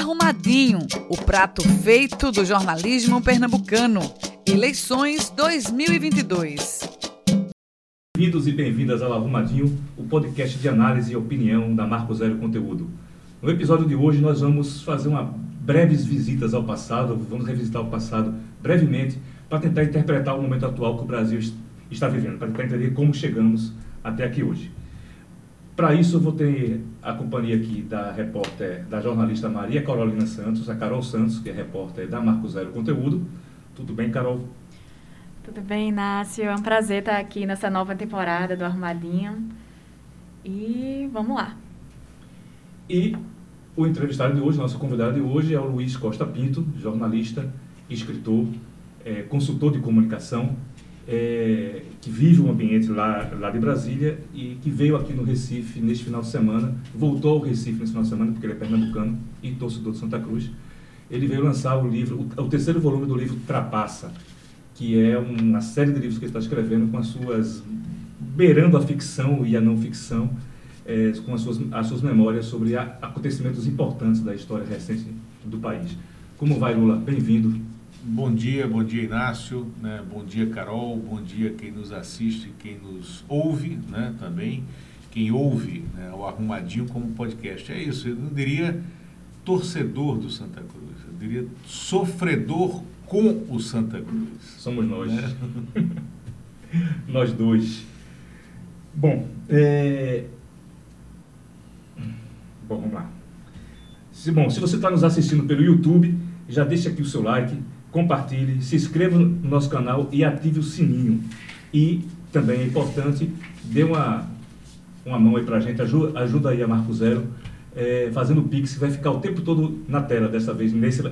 Arrumadinho, o prato feito do jornalismo pernambucano. Eleições 2022. Bem-vindos e bem-vindas ao Arrumadinho, o podcast de análise e opinião da Marco Zero Conteúdo. No episódio de hoje nós vamos fazer uma breves visitas ao passado, vamos revisitar o passado brevemente para tentar interpretar o momento atual que o Brasil está vivendo, para tentar entender como chegamos até aqui hoje. Para isso, eu vou ter a companhia aqui da repórter, da jornalista Maria Carolina Santos, a Carol Santos, que é repórter da Marco Zero Conteúdo. Tudo bem, Carol? Tudo bem, Inácio. É um prazer estar aqui nessa nova temporada do Arrumadinho. E vamos lá. E o entrevistado de hoje, nosso convidado de hoje, é o Luiz Costa Pinto, jornalista, escritor, é, consultor de comunicação, é, que vive um ambiente lá, lá de Brasília e que veio aqui no Recife neste final de semana, voltou ao Recife nesse final de semana, porque ele é pernambucano e torcedor de Santa Cruz. Ele veio lançar o livro, o, o terceiro volume do livro Trapaça, que é uma série de livros que ele está escrevendo com as suas. beirando a ficção e a não ficção, é, com as suas, as suas memórias sobre a, acontecimentos importantes da história recente do país. Como vai, Lula? Bem-vindo. Bom dia, bom dia Inácio, né? bom dia Carol, bom dia quem nos assiste, quem nos ouve né? também, quem ouve né? o Arrumadinho como podcast. É isso, eu não diria torcedor do Santa Cruz, eu diria sofredor com o Santa Cruz. Somos nós. Né? nós dois. Bom, é... Bom, vamos lá. Se, bom, se você está nos assistindo pelo YouTube, já deixa aqui o seu like, compartilhe, se inscreva no nosso canal e ative o sininho. E também é importante, dê uma, uma mão aí a gente, ajuda, ajuda aí a Marco Zero, é, fazendo o Pix, vai ficar o tempo todo na tela dessa vez. Nesse,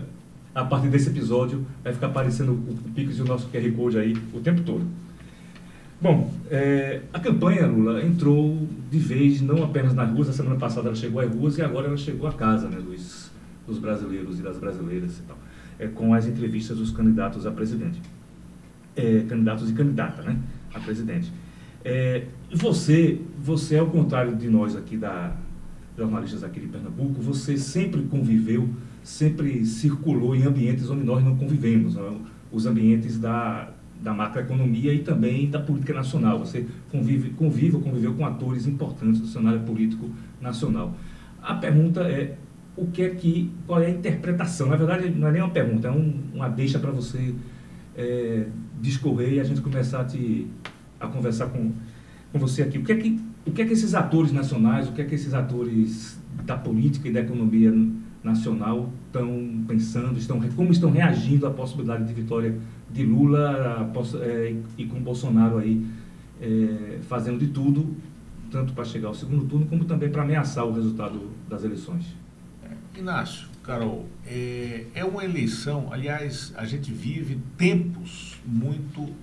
a partir desse episódio, vai ficar aparecendo o, o Pix e o nosso QR Code aí o tempo todo. Bom, é, a campanha, Lula, entrou de vez, não apenas nas ruas, a semana passada ela chegou às ruas e agora ela chegou à casa né, dos, dos brasileiros e das brasileiras e tal é, com as entrevistas dos candidatos a presidente. É, candidatos e candidata, né? A presidente. É, você, você, ao contrário de nós aqui da jornalistas aqui de Pernambuco, você sempre conviveu, sempre circulou em ambientes onde nós não convivemos, né? os ambientes da, da macroeconomia e também da política nacional. Você convive, convive ou conviveu com atores importantes do cenário político nacional. A pergunta é, o que é que, qual é a interpretação. Na verdade, não é nem uma pergunta, é um, uma deixa para você é, discorrer e a gente começar a, te, a conversar com, com você aqui. O que, é que, o que é que esses atores nacionais, o que é que esses atores da política e da economia nacional estão pensando, estão, como estão reagindo à possibilidade de vitória de Lula é, e com Bolsonaro aí é, fazendo de tudo, tanto para chegar ao segundo turno, como também para ameaçar o resultado das eleições? Inácio, Carol, é, é uma eleição, aliás, a gente vive tempos muito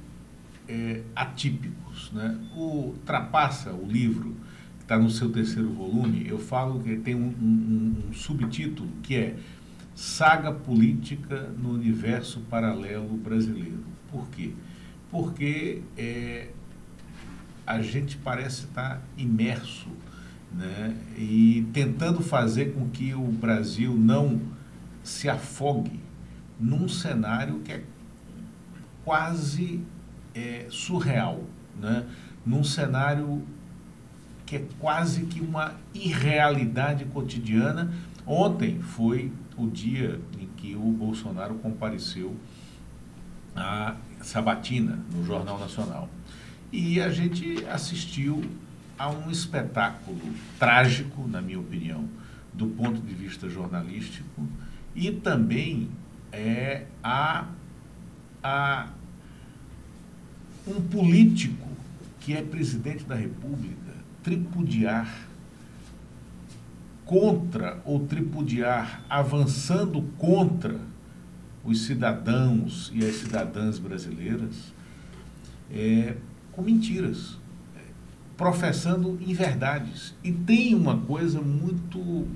é, atípicos. Né? O Trapaça, o livro, que está no seu terceiro volume, eu falo que tem um, um, um subtítulo que é Saga Política no Universo Paralelo Brasileiro. Por quê? Porque é, a gente parece estar imerso né? e tentando fazer com que o Brasil não se afogue num cenário que é quase é, surreal, né? num cenário que é quase que uma irrealidade cotidiana. Ontem foi o dia em que o Bolsonaro compareceu à Sabatina, no Jornal Nacional. E a gente assistiu a um espetáculo trágico, na minha opinião, do ponto de vista jornalístico, e também é, a, a um político que é presidente da República tripudiar contra ou tripudiar avançando contra os cidadãos e as cidadãs brasileiras é, com mentiras professando inverdades. E tem uma coisa muito.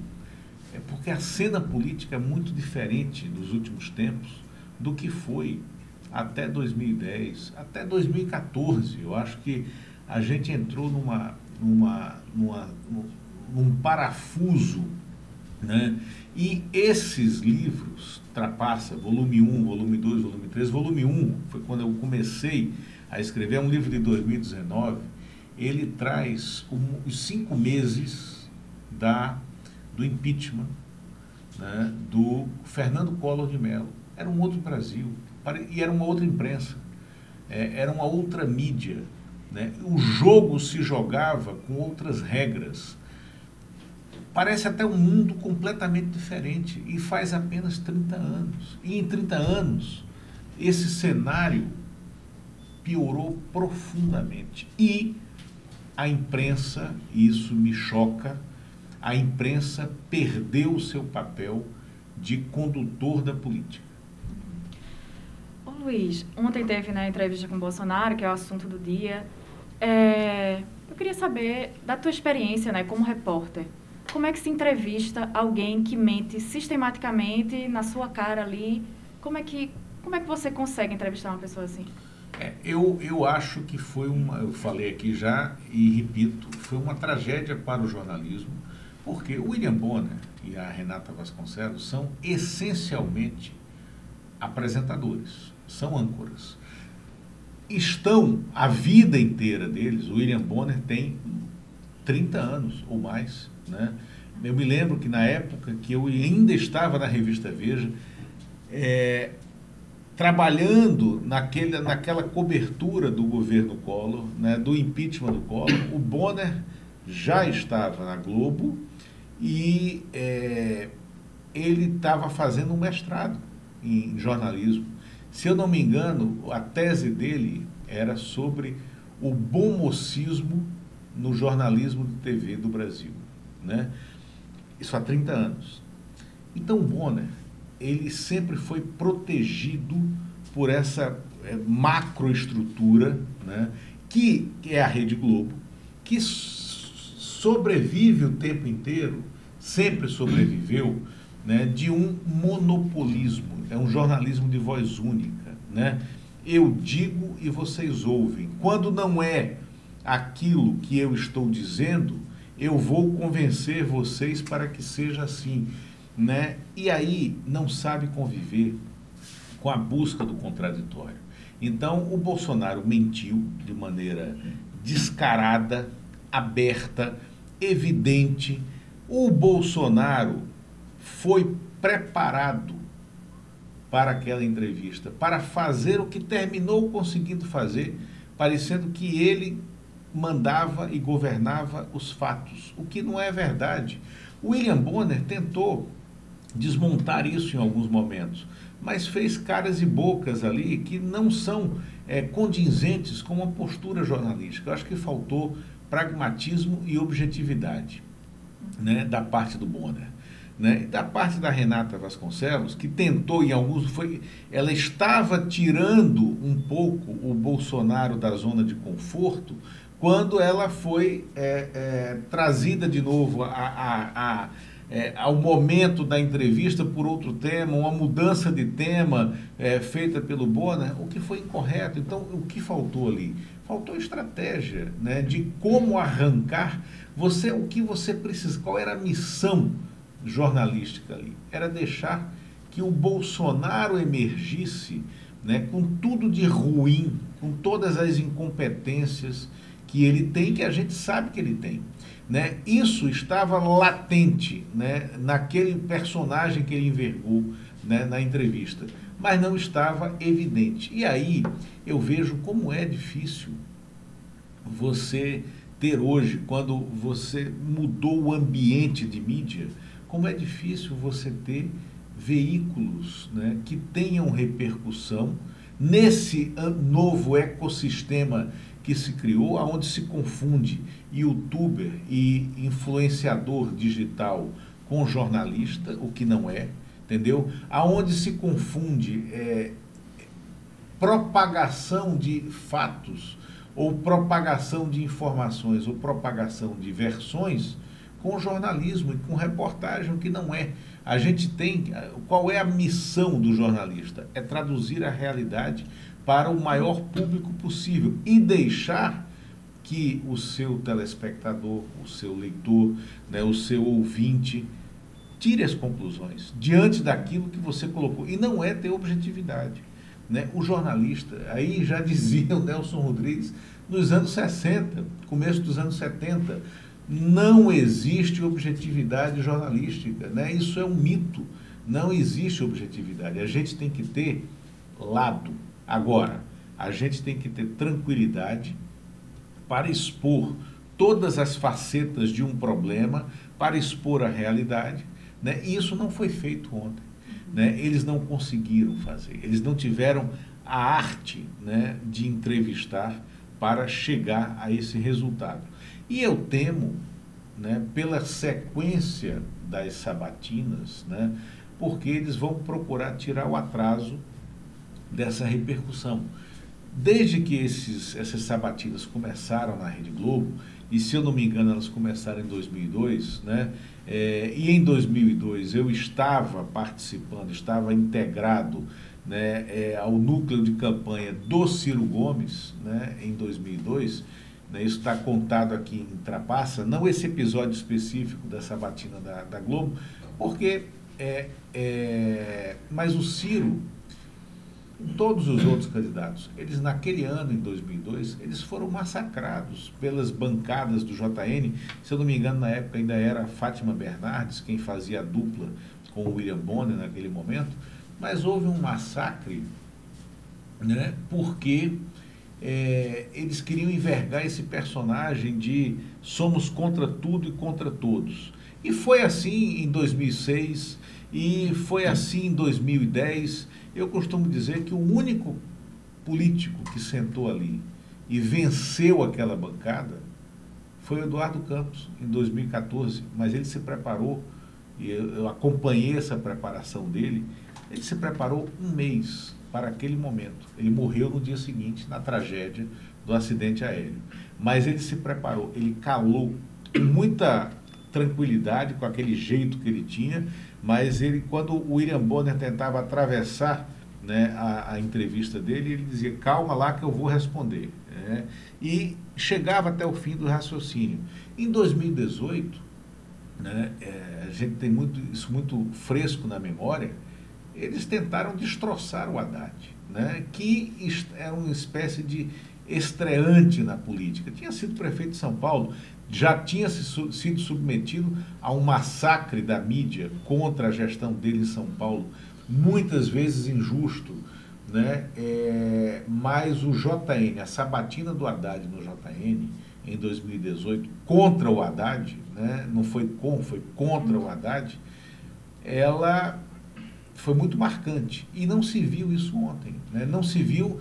É porque a cena política é muito diferente nos últimos tempos do que foi até 2010, até 2014. Eu acho que a gente entrou numa, numa, numa, num parafuso Né? E esses livros, Trapaça, volume 1, volume 2, volume 3, volume 1 foi quando eu comecei a escrever, é um livro de 2019, ele traz os cinco meses da, do impeachment né, do Fernando Collor de Mello. Era um outro Brasil, e era uma outra imprensa, é, era uma outra mídia. Né? O jogo se jogava com outras regras parece até um mundo completamente diferente e faz apenas 30 anos. E em 30 anos, esse cenário piorou profundamente. E a imprensa, e isso me choca, a imprensa perdeu o seu papel de condutor da política. Ô Luiz, ontem teve na entrevista com o Bolsonaro, que é o assunto do dia, é, eu queria saber da tua experiência né, como repórter como é que se entrevista alguém que mente sistematicamente na sua cara ali? Como é que, como é que você consegue entrevistar uma pessoa assim? É, eu, eu acho que foi uma, eu falei aqui já e repito, foi uma tragédia para o jornalismo, porque o William Bonner e a Renata Vasconcelos são essencialmente apresentadores, são âncoras. Estão a vida inteira deles, o William Bonner tem 30 anos ou mais né? Eu me lembro que na época que eu ainda estava na revista Veja, é, trabalhando naquele, naquela cobertura do governo Collor, né, do impeachment do Collor, o Bonner já estava na Globo e é, ele estava fazendo um mestrado em jornalismo. Se eu não me engano, a tese dele era sobre o bom mocismo no jornalismo de TV do Brasil. Né? Isso há 30 anos. Então, Bonner, ele sempre foi protegido por essa é, macroestrutura, né? que, é a Rede Globo, que sobrevive o tempo inteiro, sempre sobreviveu, né? de um monopolismo, é um jornalismo de voz única. Né? Eu digo e vocês ouvem. Quando não é aquilo que eu estou dizendo, eu vou convencer vocês para que seja assim, né? E aí não sabe conviver com a busca do contraditório. Então o Bolsonaro mentiu de maneira descarada, aberta, evidente. O Bolsonaro foi preparado para aquela entrevista, para fazer o que terminou conseguindo fazer, parecendo que ele mandava e governava os fatos, o que não é verdade. William Bonner tentou desmontar isso em alguns momentos, mas fez caras e bocas ali que não são é, condizentes com uma postura jornalística. Eu acho que faltou pragmatismo e objetividade né, da parte do Bonner. Né? Da parte da Renata Vasconcelos, que tentou em alguns, foi, ela estava tirando um pouco o Bolsonaro da zona de conforto, quando ela foi é, é, trazida de novo a, a, a, é, ao momento da entrevista por outro tema, uma mudança de tema é, feita pelo Bonner, o que foi incorreto. Então, o que faltou ali? Faltou estratégia né, de como arrancar você, o que você precisa, qual era a missão jornalística ali? Era deixar que o Bolsonaro emergisse né, com tudo de ruim, com todas as incompetências, que ele tem, que a gente sabe que ele tem. Né? Isso estava latente né, naquele personagem que ele envergou né, na entrevista, mas não estava evidente. E aí eu vejo como é difícil você ter hoje, quando você mudou o ambiente de mídia, como é difícil você ter veículos né, que tenham repercussão nesse novo ecossistema que se criou, aonde se confunde youtuber e influenciador digital com jornalista, o que não é, entendeu? Aonde se confunde é, propagação de fatos ou propagação de informações ou propagação de versões com jornalismo e com reportagem, o que não é. A gente tem. Qual é a missão do jornalista? É traduzir a realidade para o maior público possível e deixar que o seu telespectador, o seu leitor, né, o seu ouvinte tire as conclusões diante daquilo que você colocou. E não é ter objetividade. Né? O jornalista, aí já dizia o Nelson Rodrigues, nos anos 60, começo dos anos 70, não existe objetividade jornalística. Né? Isso é um mito. Não existe objetividade. A gente tem que ter lado. Agora, a gente tem que ter tranquilidade para expor todas as facetas de um problema, para expor a realidade. Né? E isso não foi feito ontem. Né? Eles não conseguiram fazer. Eles não tiveram a arte né, de entrevistar para chegar a esse resultado. E eu temo, né, pela sequência das sabatinas, né, porque eles vão procurar tirar o atraso dessa repercussão. Desde que esses, essas sabatinas começaram na Rede Globo, e se eu não me engano elas começaram em 2002, né? É, e em 2002 eu estava participando, estava integrado né, é, ao núcleo de campanha do Ciro Gomes, né, em 2002, né, isso está contado aqui em Trapaça, não esse episódio específico da sabatina da, da Globo, porque é, é, mas o Ciro, todos os outros candidatos, eles naquele ano, em 2002, eles foram massacrados pelas bancadas do JN. Se eu não me engano, na época ainda era Fátima Bernardes quem fazia a dupla com o William Bonner naquele momento, mas houve um massacre, né, porque é, eles queriam envergar esse personagem de somos contra tudo e contra todos. E foi assim em 2006 e foi assim em 2010. Eu costumo dizer que o único político que sentou ali e venceu aquela bancada foi o Eduardo Campos em 2014, mas ele se preparou e eu, acompanhei essa preparação dele. Ele se preparou um mês para aquele momento. Ele morreu no dia seguinte na tragédia do acidente aéreo. Mas ele se preparou, ele calou muita tranquilidade, com aquele jeito que ele tinha, mas ele, quando o William Bonner tentava atravessar né, a, a, entrevista dele, ele dizia, calma lá que eu vou responder. É, e chegava até o fim do raciocínio. Em 2018, né, é, a gente tem muito, isso muito fresco na memória, eles tentaram destroçar o Haddad, né, que era uma espécie de estreante na política. Tinha sido prefeito de São Paulo, já tinha sido submetido a um massacre da mídia contra a gestão dele em São Paulo, muitas vezes injusto. Né? É, mas o JN, a sabatina do Haddad no JN, em 2018, contra o Haddad, né? não foi com, foi contra o Haddad, ela foi muito marcante. E não se viu isso ontem. Né? Não se viu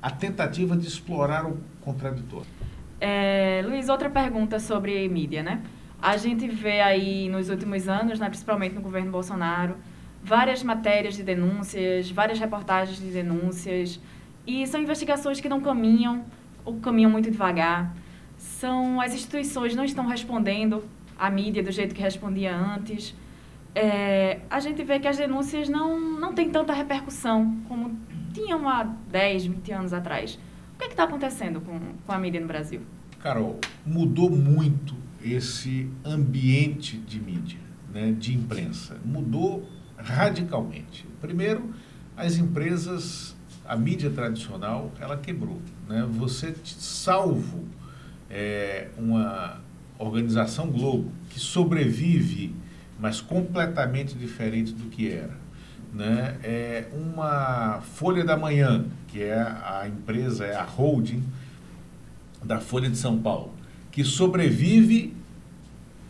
a tentativa de explorar o contraditório. É, Luiz, outra pergunta sobre mídia, né? A gente vê aí nos últimos anos, né, principalmente no governo Bolsonaro, várias matérias de denúncias, várias reportagens de denúncias, e são investigações que não caminham, ou caminham muito devagar. São as instituições não estão respondendo à mídia do jeito que respondia antes. É, a gente vê que as denúncias não, não têm tanta repercussão como tinham há 10, 20 anos atrás. O que é está acontecendo com, com a mídia no Brasil? Carol, mudou muito esse ambiente de mídia, né, de imprensa. Mudou radicalmente. Primeiro, as empresas, a mídia tradicional, ela quebrou. Né? Você, salvo é, uma organização Globo, que sobrevive, mas completamente diferente do que era. Né? É uma Folha da Manhã, que é a empresa, é a holding da Folha de São Paulo, que sobrevive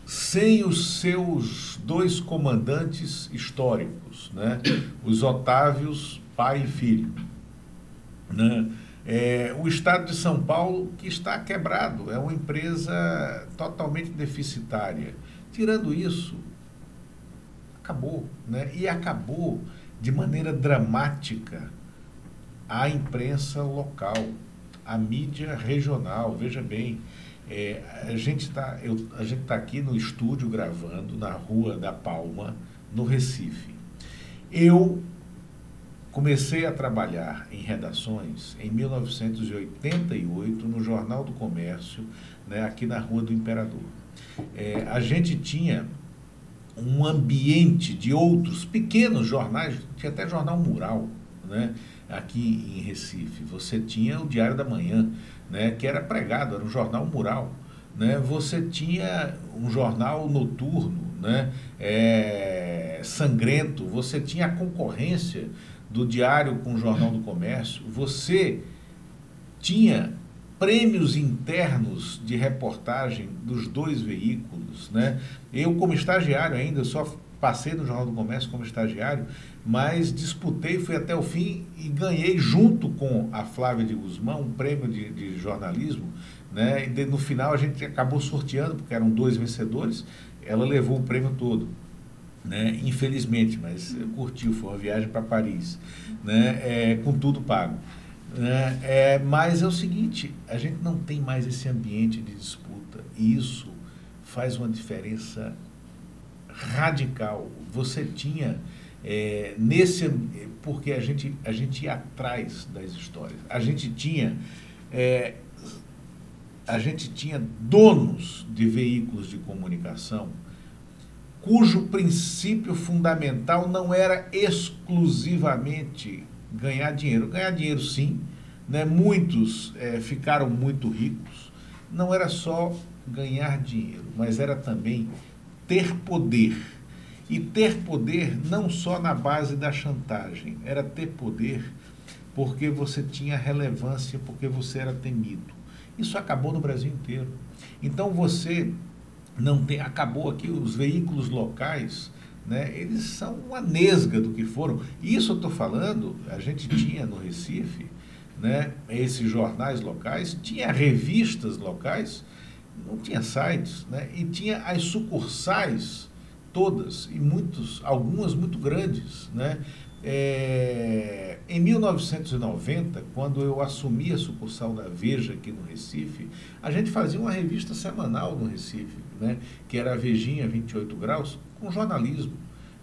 sem os seus dois comandantes históricos, né? os Otávios, pai e filho. Né? É, o Estado de São Paulo, que está quebrado, é uma empresa totalmente deficitária. Tirando isso, acabou. Né? E acabou de maneira dramática a imprensa local, a mídia regional. Veja bem, é, a gente está tá aqui no estúdio gravando na Rua da Palma, no Recife. Eu comecei a trabalhar em redações em 1988 no Jornal do Comércio, né, aqui na Rua do Imperador. É, a gente tinha um ambiente de outros pequenos jornais, tinha até jornal mural, né? aqui em Recife. Você tinha o Diário da Manhã, né? que era pregado, era um jornal mural. Né? Você tinha um jornal noturno, né? É, sangrento, você tinha a concorrência do Diário com o Jornal do Comércio, você tinha prêmios internos de reportagem dos dois veículos, né? Eu como estagiário ainda só passei no Jornal do Comércio como estagiário, mas disputei, fui até o fim e ganhei junto com a Flávia de Guzmão um prêmio de, de jornalismo, né? E de, no final a gente acabou sorteando porque eram dois vencedores, ela levou o prêmio todo. Né? Infelizmente, mas curtiu, foi uma viagem para Paris, né? É, com tudo pago. Né? É, mas é o seguinte, a gente não tem mais esse ambiente de disputa e isso faz uma diferença radical. Você tinha é, nesse porque a gente a gente ia atrás das histórias. A gente tinha é, a gente tinha donos de veículos de comunicação cujo princípio fundamental não era exclusivamente ganhar dinheiro. Ganhar dinheiro, sim. Né? Muitos é, ficaram muito ricos. Não era só ganhar dinheiro, mas era também ter poder. E ter poder não só na base da chantagem, era ter poder porque você tinha relevância, porque você era temido. Isso acabou no Brasil inteiro. Então você não tem, acabou aqui os veículos locais né, eles são uma nesga do que foram. Isso eu estou falando, a gente tinha no Recife, né, esses jornais locais, tinha revistas locais, não tinha sites, né, e tinha as sucursais todas, e muitos, algumas muito grandes. Né, é, em 1990, quando eu assumi a sucursal da Veja aqui no Recife, a gente fazia uma revista semanal no Recife, né, que era a Vejinha 28 Graus, com jornalismo.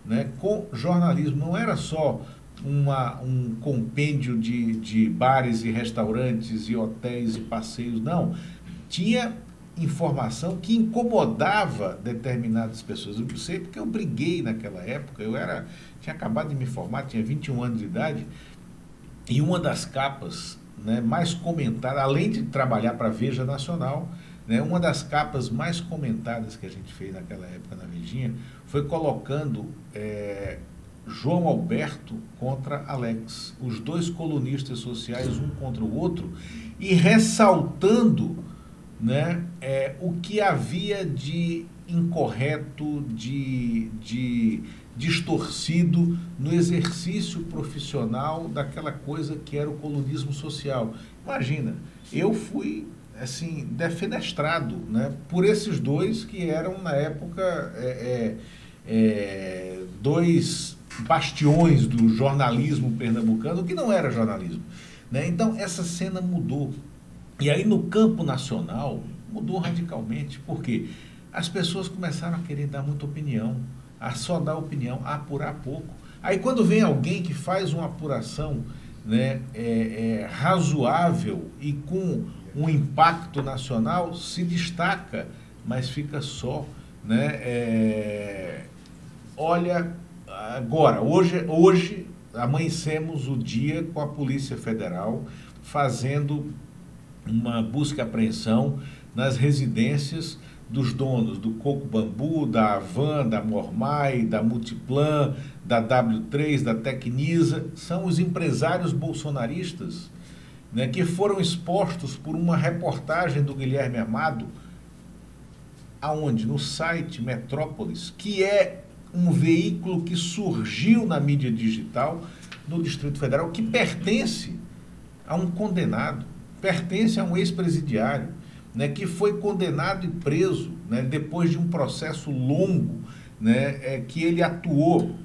Né? Com jornalismo não era só uma, um compêndio de, de bares e restaurantes e hotéis e passeios, não. Tinha informação que incomodava determinadas pessoas. Eu sei porque eu briguei naquela época, eu era tinha acabado de me formar, tinha 21 anos de idade, e uma das capas né, mais comentadas, além de trabalhar para a Veja Nacional, né, uma das capas mais comentadas que a gente fez naquela época na Vejinha foi colocando é, João Alberto contra Alex, os dois colunistas sociais, um contra o outro, e ressaltando né, é, o que havia de incorreto, de, de distorcido no exercício profissional daquela coisa que era o colunismo social. Imagina, eu fui assim defenestrado né, por esses dois que eram na época é, é, é, dois bastiões do jornalismo pernambucano que não era jornalismo. Né? Então essa cena mudou. E aí no campo nacional mudou radicalmente. Por quê? As pessoas começaram a querer dar muita opinião, a só dar opinião, a apurar pouco. Aí quando vem alguém que faz uma apuração né, é, é, razoável e com um impacto nacional, se destaca, mas fica só. Né, é, olha, agora, hoje, hoje amanhecemos o dia com a Polícia Federal fazendo uma busca e apreensão nas residências dos donos do Coco Bambu, da Avan, da Mormai, da Multiplan, da W3, da Tecnisa, são os empresários bolsonaristas né, que foram expostos por uma reportagem do Guilherme Amado, aonde? No site Metrópolis, que é um veículo que surgiu na mídia digital no Distrito Federal, que pertence a um condenado, pertence a um ex-presidiário, né, que foi condenado e preso né, depois de um processo longo, né, é, que ele atuou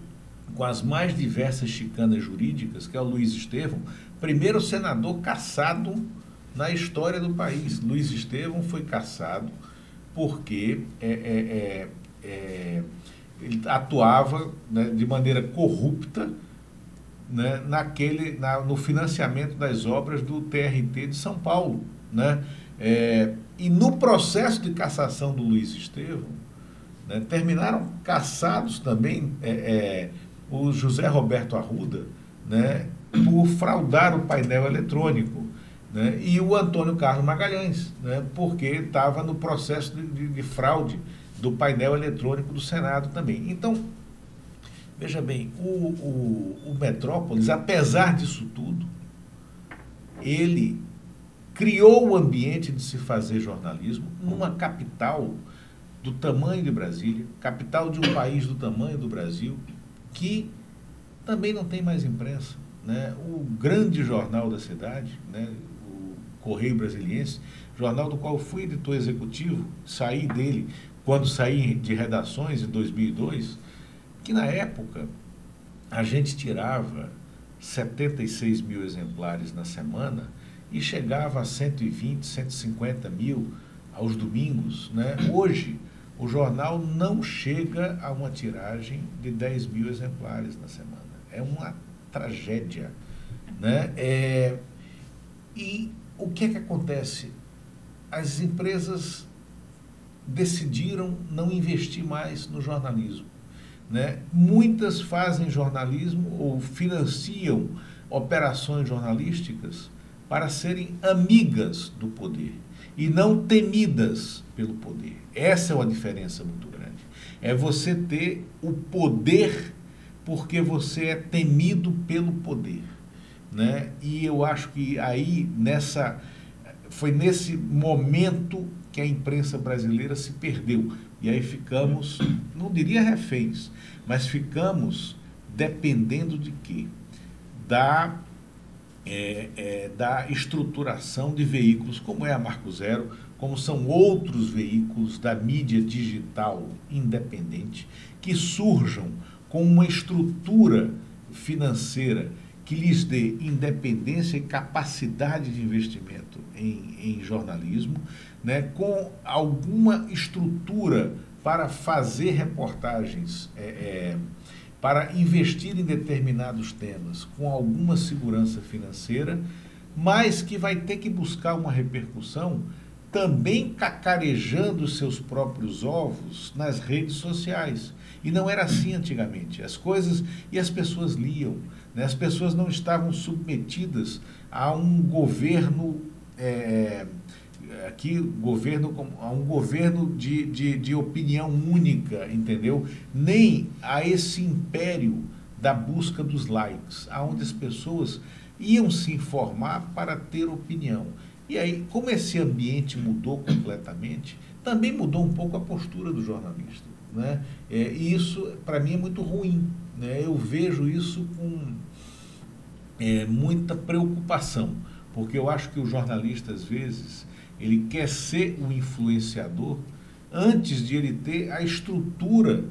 com as mais diversas chicanas jurídicas, que é o Luiz Estevam, primeiro senador caçado na história do país. Luiz Estevam foi caçado porque é, é, é, é ele atuava né, de maneira corrupta né, naquele, na, no financiamento das obras do TRT de São Paulo. Né? É, e no processo de cassação do Luiz Estevam, Né? Terminaram caçados também é, o José Roberto Arruda né, por fraudar o painel eletrônico. Né, e o Antônio Carlos Magalhães, né, porque estava no processo de, de, de fraude do painel eletrônico do Senado também. Então, veja bem, o, o, o Metrópolis, apesar disso tudo, ele criou o ambiente de se fazer jornalismo numa capital do tamanho de Brasília, capital de um país do tamanho do Brasil, que também não tem mais imprensa. Né? O grande jornal da cidade, né? o Correio Brasiliense, jornal do qual fui editor executivo, saí dele quando saí de redações em 2002, que na época a gente tirava 76 mil exemplares na semana e chegava a 120, 150 mil aos domingos. Né? Hoje, o jornal não chega a uma tiragem de 10 mil exemplares na semana. É uma tragédia. Né? É, e o que é que acontece? As empresas decidiram não investir mais no jornalismo. Né? Muitas fazem jornalismo ou financiam operações jornalísticas para serem amigas do poder e não temidas pelo poder. Essa é uma diferença muito grande. É você ter o poder porque você é temido pelo poder. Né? E eu acho que aí, nessa. Foi nesse momento que a imprensa brasileira se perdeu. E aí ficamos, não diria reféns, mas ficamos dependendo de quê? Da, é, é, da estruturação de veículos, como é a Marco Zero, como são outros veículos da mídia digital independente, que surjam com uma estrutura financeira que lhes dê independência e capacidade de investimento em, em jornalismo, né, com alguma estrutura para fazer reportagens, é, é, para investir em determinados temas, com alguma segurança financeira, mas que vai ter que buscar uma repercussão também cacarejando seus próprios ovos nas redes sociais. E não era assim antigamente. As coisas e as pessoas liam. Né? As pessoas não estavam submetidas a um governo. É, aqui governo a um governo de, de, de opinião única, entendeu? Nem a esse império da busca dos likes, aonde as pessoas iam se informar para ter opinião. E aí, como esse ambiente mudou completamente, também mudou um pouco a postura do jornalista. Né? É, e isso, para mim, é muito ruim. Né? Eu vejo isso com é, muita preocupação, porque eu acho que o jornalista, às vezes, ele quer ser um influenciador antes de ele ter a estrutura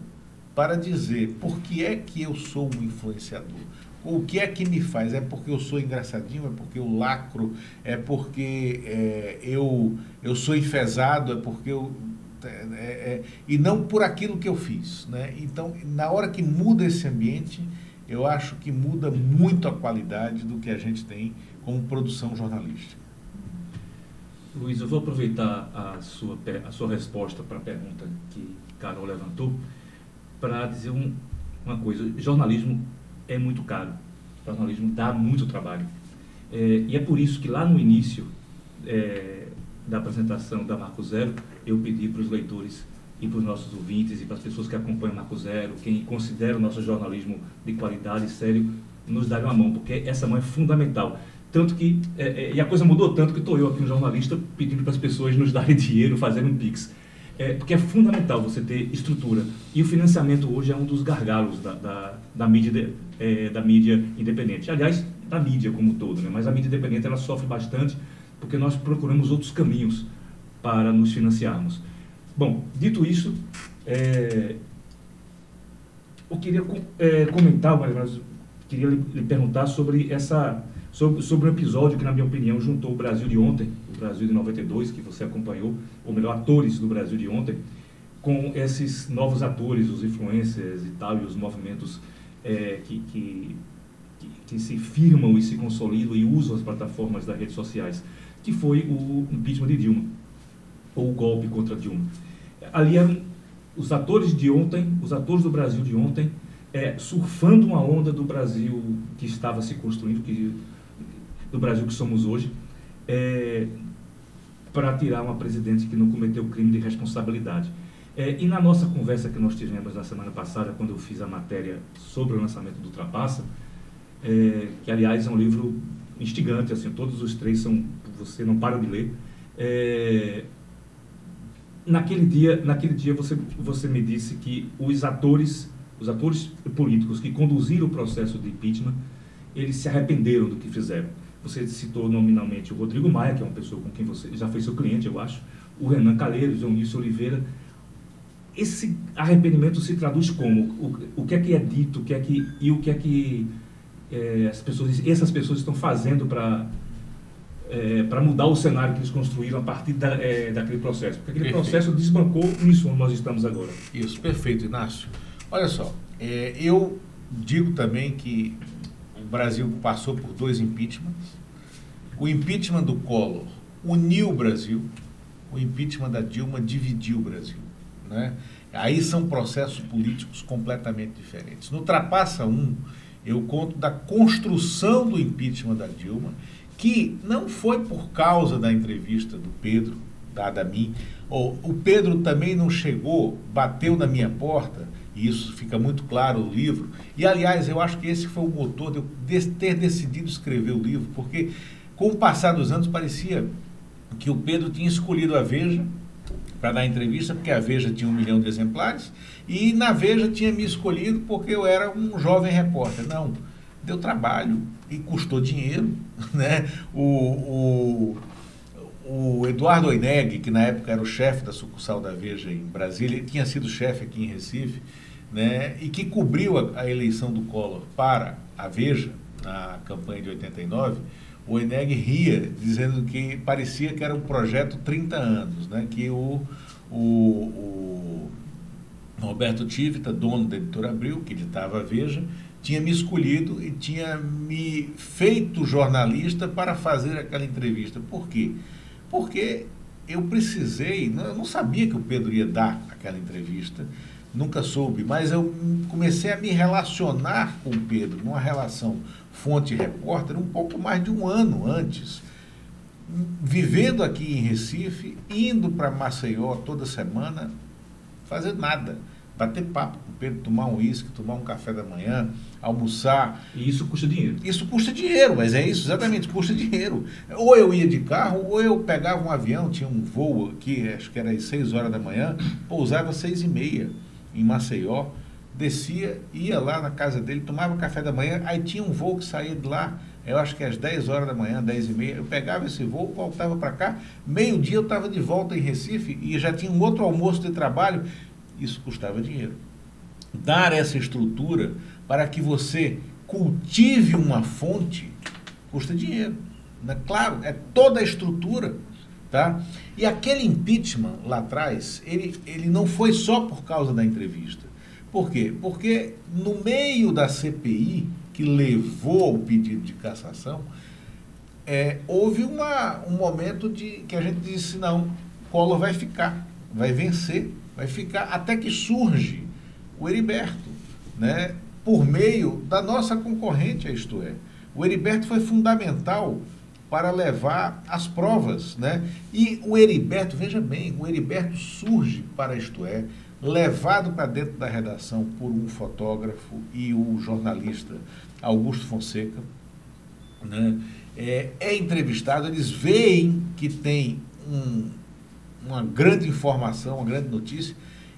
para dizer por que é que eu sou um influenciador. O que é que me faz? É porque eu sou engraçadinho? É porque eu lacro? É porque é, eu, eu sou enfesado? É porque eu. É, é, é, e não por aquilo que eu fiz. Né? Então, na hora que muda esse ambiente, eu acho que muda muito a qualidade do que a gente tem como produção jornalística. Luiz, eu vou aproveitar a sua, a sua resposta para a pergunta que Carol levantou para dizer um, uma coisa. Jornalismo é muito caro. O jornalismo dá muito trabalho. É, e é por isso que lá no início é, da apresentação da Marco Zero, eu pedi para os leitores e para os nossos ouvintes e para as pessoas que acompanham Marco Zero, quem considera o nosso jornalismo de qualidade e sério, nos darem uma mão, porque essa mão é fundamental. Tanto que, é, é, e a coisa mudou tanto que estou eu aqui, um jornalista, pedindo para as pessoas nos darem dinheiro, fazendo um pix. É, porque é fundamental você ter estrutura. E o financiamento hoje é um dos gargalos da, da, da mídia, de, é, da mídia independente. Aliás, da mídia como um todo, né? mas a mídia independente ela sofre bastante porque nós procuramos outros caminhos para nos financiarmos. Bom, dito isso, é, eu queria é, comentar, mas queria lhe, lhe perguntar sobre essa sobre, sobre um episódio que, na minha opinião, juntou o Brasil de ontem, o Brasil de 92, que você acompanhou, ou melhor, atores do Brasil de ontem, com esses novos atores, os influencers e tal, e os movimentos é, que, que, que, que, se firmam e se consolidam e usam as plataformas das redes sociais, que foi o impeachment de Dilma, ou o golpe contra Dilma. Ali eram os atores de ontem, os atores do Brasil de ontem, é, surfando uma onda do Brasil que estava se construindo, que, do Brasil que somos hoje, é, para tirar uma presidente que não cometeu crime de responsabilidade. É, e na nossa conversa que nós tivemos na semana passada, quando eu fiz a matéria sobre o lançamento do Ultrapassa, é, que aliás é um livro instigante, assim, todos os três são, você não para de ler. É, naquele dia, naquele dia você, você me disse que os atores, os atores políticos que conduziram o processo de impeachment, eles se arrependeram do que fizeram. Você citou nominalmente o Rodrigo Maia, que é uma pessoa com quem você já foi seu cliente, eu acho, o Renan Calheiros, o Eunício Oliveira. Esse arrependimento se traduz como? O, o que é que é dito, o que é que, e o que é que é, as pessoas, essas pessoas estão fazendo para é, para mudar o cenário que eles construíram a partir da, é, daquele processo. Porque aquele perfeito. processo desbancou nisso onde nós estamos agora. Isso, perfeito, Inácio. Olha só, é, eu digo também que Brasil passou por dois impeachments. O impeachment do Collor uniu o Brasil, o impeachment da Dilma dividiu o Brasil. Né? Aí são processos políticos completamente diferentes. No Trapassa 1, eu conto da construção do impeachment da Dilma, que não foi por causa da entrevista do Pedro, dada a mim. Ou, o Pedro também não chegou, bateu na minha porta, e isso fica muito claro no livro. E, aliás, eu acho que esse foi o motor de eu ter decidido escrever o livro, porque com o passar dos anos parecia que o Pedro tinha escolhido a Veja para dar entrevista, porque a Veja tinha um milhão de exemplares, e na Veja tinha me escolhido porque eu era um jovem repórter. Não, deu trabalho e custou dinheiro. Né? O, o, o Eduardo Oineg, que na época era o chefe da sucursal da Veja em Brasília, ele tinha sido chefe aqui em Recife, né? e que cobriu a, a eleição do Collor para a Veja, na campanha de 89, o Eneg ria, dizendo que parecia que era um projeto 30 anos, né? que o, o, o Roberto Tivita, dono da editora Abril, que editava a Veja, tinha me escolhido e tinha me feito jornalista para fazer aquela entrevista. Por quê? Porque eu precisei, eu não sabia que o Pedro ia dar aquela entrevista, nunca soube, mas eu comecei a me relacionar com o Pedro, numa relação fonte-repórter, um pouco mais de um ano antes. Vivendo aqui em Recife, indo para Maceió toda semana, fazer nada. Bater papo com o Pedro, tomar um uísque, tomar um café da manhã, almoçar. E isso custa dinheiro. Isso custa dinheiro, mas é isso, exatamente, custa dinheiro. Ou eu ia de carro, ou eu pegava um avião, tinha um voo aqui, acho que era às 6 horas da manhã, pousava às 6 e meia em Maceió, descia, ia lá na casa dele, tomava café da manhã, aí tinha um voo que saía de lá, eu acho que às 10 horas da manhã, 10 e meia, eu pegava esse voo, voltava para cá, meio-dia eu estava de volta em Recife e já tinha um outro almoço de trabalho, isso custava dinheiro. Dar essa estrutura para que você cultive uma fonte custa dinheiro. Né? Claro, é toda a estrutura Tá? E aquele impeachment lá atrás, ele, ele não foi só por causa da entrevista. Por quê? Porque no meio da CPI, que levou ao pedido de cassação, é, houve uma, um momento de que a gente disse, não, Collor vai ficar, vai vencer, vai ficar, até que surge o Heriberto, né, por meio da nossa concorrente, isto é. O Heriberto foi fundamental para levar as provas, né? E o Heriberto, veja bem, o Heriberto surge para isto é, levado para dentro da redação por um fotógrafo e o jornalista Augusto Fonseca, né? É, é entrevistado, eles veem que tem um, uma grande informação, uma grande notícia,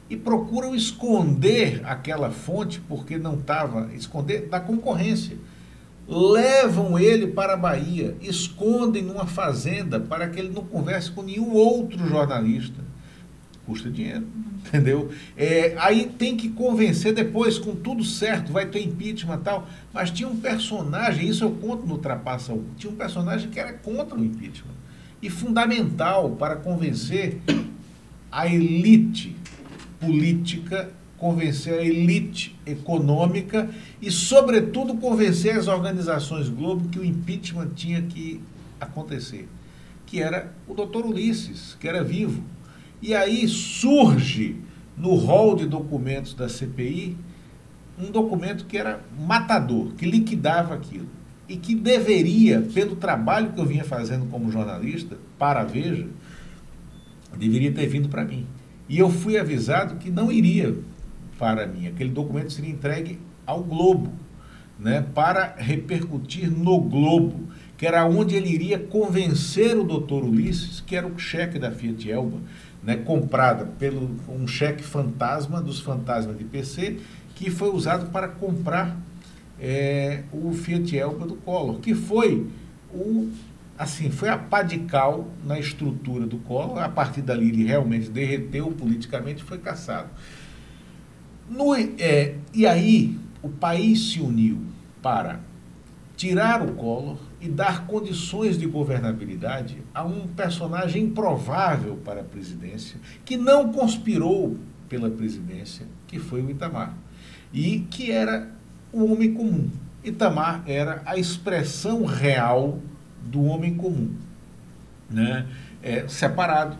e procuram esconder aquela fonte porque não estava, esconder da concorrência levam ele para a Bahia, escondem numa fazenda para que ele não converse com nenhum outro jornalista. Custa dinheiro, entendeu? É, aí tem que convencer depois, com tudo certo, vai ter impeachment e tal. Mas tinha um personagem, isso eu conto no Trapassa 1, tinha um personagem que era contra o impeachment. E fundamental para convencer a elite política convencer a elite econômica e, sobretudo, convencer as organizações Globo que o impeachment tinha que acontecer, que era o doutor Ulisses, que era vivo. E aí surge no rol de documentos da CPI um documento que era matador, que liquidava aquilo. E que deveria, pelo trabalho que eu vinha fazendo como jornalista, para a Veja, deveria ter vindo para mim. E eu fui avisado que não iria para mim. Aquele documento seria entregue ao Globo, né, para repercutir no Globo, que era onde ele iria convencer o doutor Ulisses, que era o cheque da Fiat Elba, né, comprada pelo um cheque fantasma dos fantasmas de PC, que foi usado para comprar é, o Fiat Elba do Collor, que foi o assim foi a pá de cal na estrutura do Collor. A partir dali ele realmente derreteu politicamente, foi caçado. No, é, e aí o país se uniu para tirar o Collor e dar condições de governabilidade a um personagem improvável para a presidência, que não conspirou pela presidência, que foi o Itamar, e que era o homem comum. Itamar era a expressão real do homem comum, né? É, separado,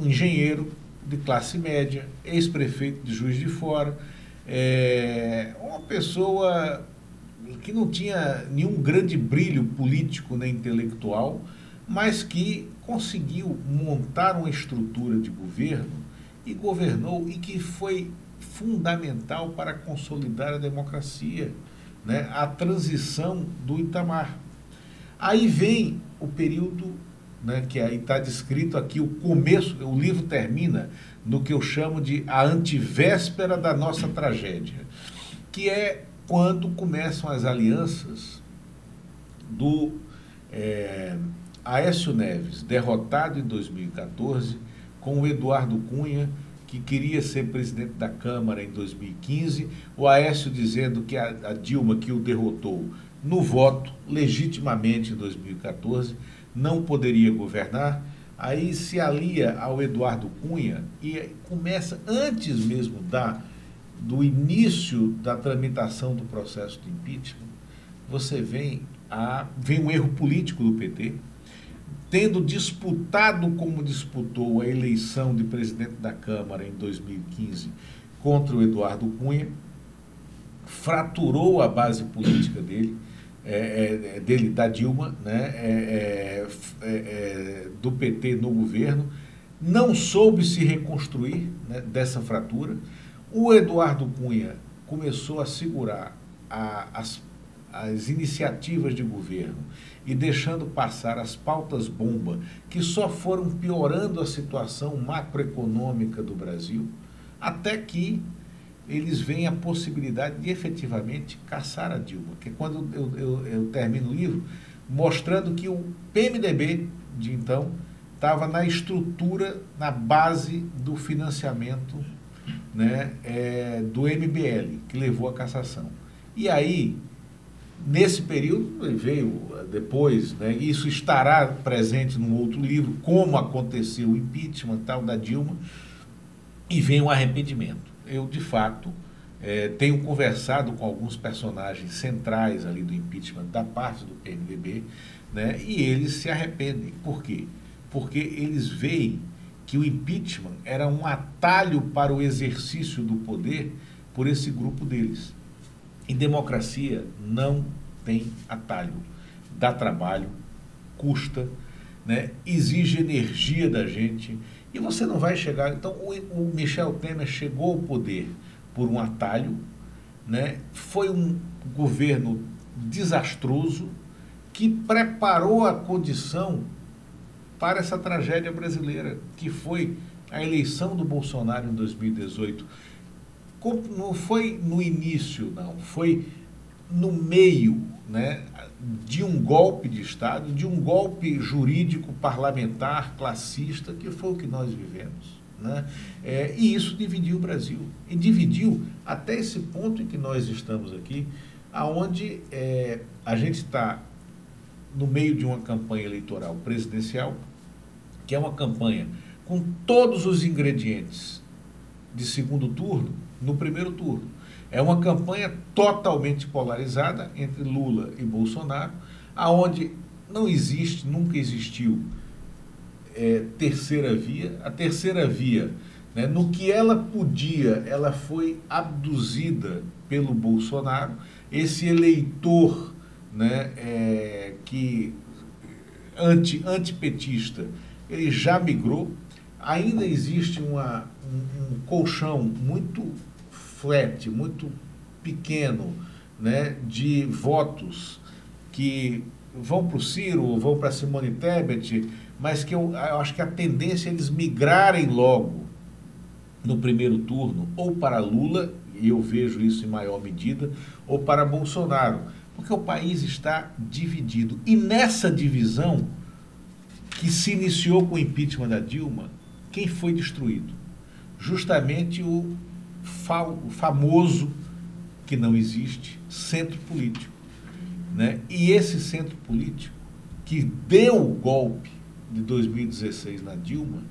engenheiro de classe média, ex-prefeito de Juiz de Fora, é, uma pessoa que não tinha nenhum grande brilho político nem intelectual, mas que conseguiu montar uma estrutura de governo e governou e que foi fundamental para consolidar a democracia, né? a transição do Itamar. Aí vem o período né, que aí está descrito aqui, o começo, o livro termina no que eu chamo de a antivéspera da nossa tragédia, que é quando começam as alianças do é, Aécio Neves, derrotado em 2014, com o Eduardo Cunha, que queria ser presidente da Câmara em 2015, o Aécio dizendo que a, a Dilma, que o derrotou no voto, legitimamente em 2014, não poderia governar, aí se alia ao Eduardo Cunha e começa, antes mesmo da do início da tramitação do processo de impeachment, você vem a vem um erro político do PT, tendo disputado como disputou a eleição de presidente da Câmara em 2015 contra o Eduardo Cunha, fraturou a base política dele, é, é, é dele da Dilma, né, é, do PT no governo, não soube se reconstruir né, dessa fratura. O Eduardo Cunha começou a segurar a, as, as iniciativas de governo e deixando passar as pautas bomba, que só foram piorando a situação macroeconômica do Brasil, até que eles veem a possibilidade de efetivamente caçar a Dilma, que é quando eu, eu, eu termino o livro mostrando que o PMDB de então estava na estrutura, na base do financiamento né, é, do MBL, que levou à cassação. E aí, nesse período, veio depois, né, isso estará presente num outro livro, como aconteceu o impeachment tal da Dilma, e vem o arrependimento. Eu, de fato, é, tenho conversado com alguns personagens centrais ali do impeachment da parte do PMDB, né, e eles se arrependem. Por quê? Porque eles veem que o impeachment era um atalho para o exercício do poder por esse grupo deles. Em democracia não tem atalho. Dá trabalho, custa, né? exige energia da gente e você não vai chegar. Então, o, Michel Temer chegou ao poder por um atalho, né? foi um governo desastroso que preparou a condição para essa tragédia brasileira, que foi a eleição do Bolsonaro em 2018. Não foi no início, não, foi no meio né, de um golpe de Estado, de um golpe jurídico, parlamentar, classista, que foi o que nós vivemos. Né? É, e isso dividiu o Brasil. E dividiu até esse ponto em que nós estamos aqui, aonde é, a gente está no meio de uma campanha eleitoral presidencial, que é uma campanha com todos os ingredientes de segundo turno no primeiro turno. É uma campanha totalmente polarizada entre Lula e Bolsonaro, aonde não existe, nunca existiu é, terceira via. A terceira via Né? No que ela podia, ela foi abduzida pelo Bolsonaro. Esse eleitor né, é, que anti, antipetista, ele já migrou. Ainda existe uma, um, um colchão muito flat, muito pequeno, né, de votos que vão para o Ciro, vão para Simone Tebet, mas que eu, eu acho que a tendência é eles migrarem logo no primeiro turno, ou para Lula, e eu vejo isso em maior medida, ou para Bolsonaro. Porque o país está dividido. E nessa divisão, que se iniciou com o impeachment da Dilma, quem foi destruído? Justamente o, fa o famoso, que não existe, centro político. Né? E esse centro político, que deu o golpe de 2016 na Dilma,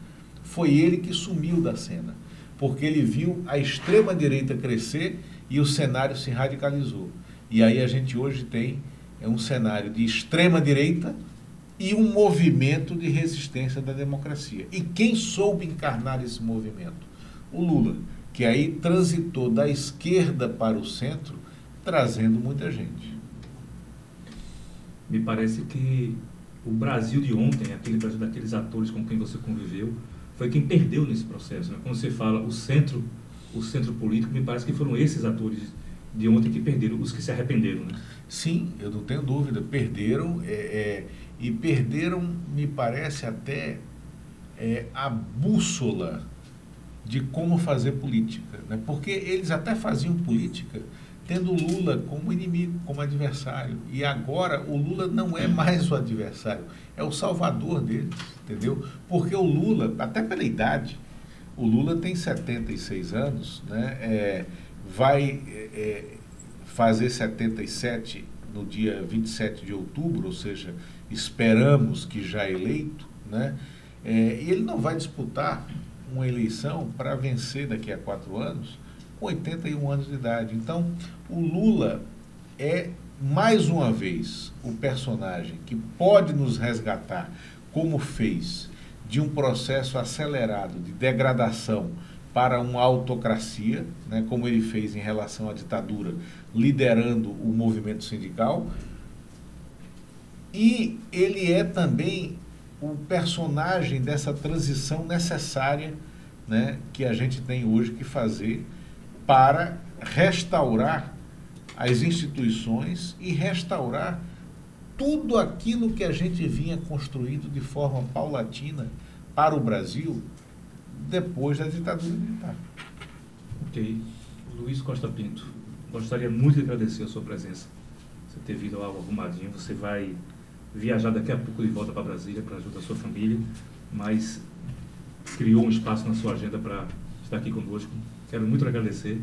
foi ele que sumiu da cena porque ele viu a extrema-direita crescer e o cenário se radicalizou. E aí a gente hoje tem é um cenário de extrema-direita e um movimento de resistência da democracia. E quem soube encarnar esse movimento? O Lula, que aí transitou da esquerda para o centro, trazendo muita gente. Me parece que o Brasil de ontem, aquele Brasil daqueles atores com quem você conviveu, foi quem perdeu nesse processo. Né? Quando você fala o centro, o centro político, me parece que foram esses atores de ontem que perderam, os que se arrependeram. Né? Sim, eu não tenho dúvida, perderam é, é, e perderam, me parece até é, a bússola de como fazer política, né? porque eles até faziam política tendo Lula como inimigo, como adversário. E agora o Lula não é mais o adversário, é o salvador deles, entendeu? Porque o Lula, até pela idade, o Lula tem 76 anos, né? É, vai é, é fazer 77 no dia 27 de outubro, ou seja, esperamos que já eleito, né? É, e ele não vai disputar uma eleição para vencer daqui a quatro anos com 81 anos de idade. Então, o Lula é, mais uma vez, o personagem que pode nos resgatar, como fez, de um processo acelerado de degradação para uma autocracia, né, como ele fez em relação à ditadura, liderando o movimento sindical. E ele é também o personagem dessa transição necessária né, que a gente tem hoje que fazer para restaurar as instituições e restaurar tudo aquilo que a gente vinha construindo de forma paulatina para o Brasil depois da ditadura militar. Ok. Luiz Costa Pinto, gostaria muito de agradecer a sua presença. Você ter vindo ao Arrumadinho. Você vai viajar daqui a pouco de volta para Brasília para ajudar a sua família, mas criou um espaço na sua agenda para estar aqui conosco. Quero muito agradecer.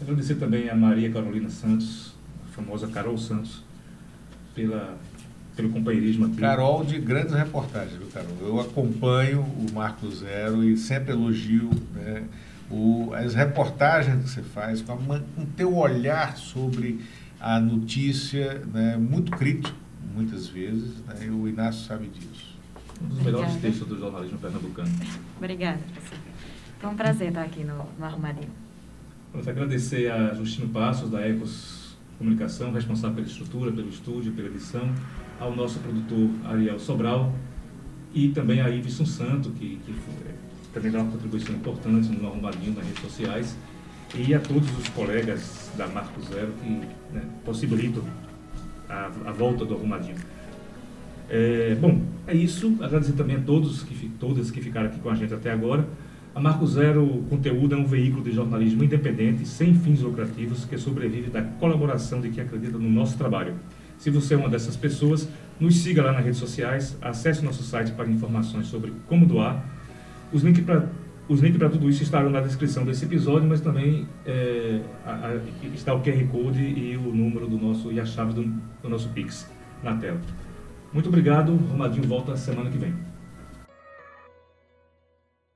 Agradecer também a Maria Carolina Santos, a famosa Carol Santos, pela, pelo companheirismo aqui. Carol de grandes reportagens, viu, Carol? Eu acompanho o Marco Zero e sempre elogio né, o, as reportagens que você faz, com, o teu olhar sobre a notícia, né, muito crítico, muitas vezes, né, e o Inácio sabe disso. Um dos Obrigada. melhores textos do jornalismo pernambucano. Obrigada, professor. Foi um prazer estar aqui no, no Arrumadinho. Vamos agradecer a Justino Passos, da Ecos Comunicação, responsável pela estrutura, pelo estúdio, pela edição, ao nosso produtor Ariel Sobral e também a Iveson Santo, que, que foi, também dá uma contribuição importante no Arrumadinho nas redes sociais, e a todos os colegas da Marco Zero que né, possibilitam a, a, volta do Arrumadinho. É, bom, é isso. Agradecer também a todos que, todas que ficaram aqui com a gente até agora. A Marco Zero Conteúdo é um veículo de jornalismo independente, sem fins lucrativos, que sobrevive da colaboração de quem acredita no nosso trabalho. Se você é uma dessas pessoas, nos siga lá nas redes sociais, acesse nosso site para informações sobre como doar. Os links para os links para tudo isso estarão na descrição desse episódio, mas também é, a, a, está o QR Code e o número do nosso e a chave do, do nosso Pix na tela. Muito obrigado. Romadinho volta semana que vem.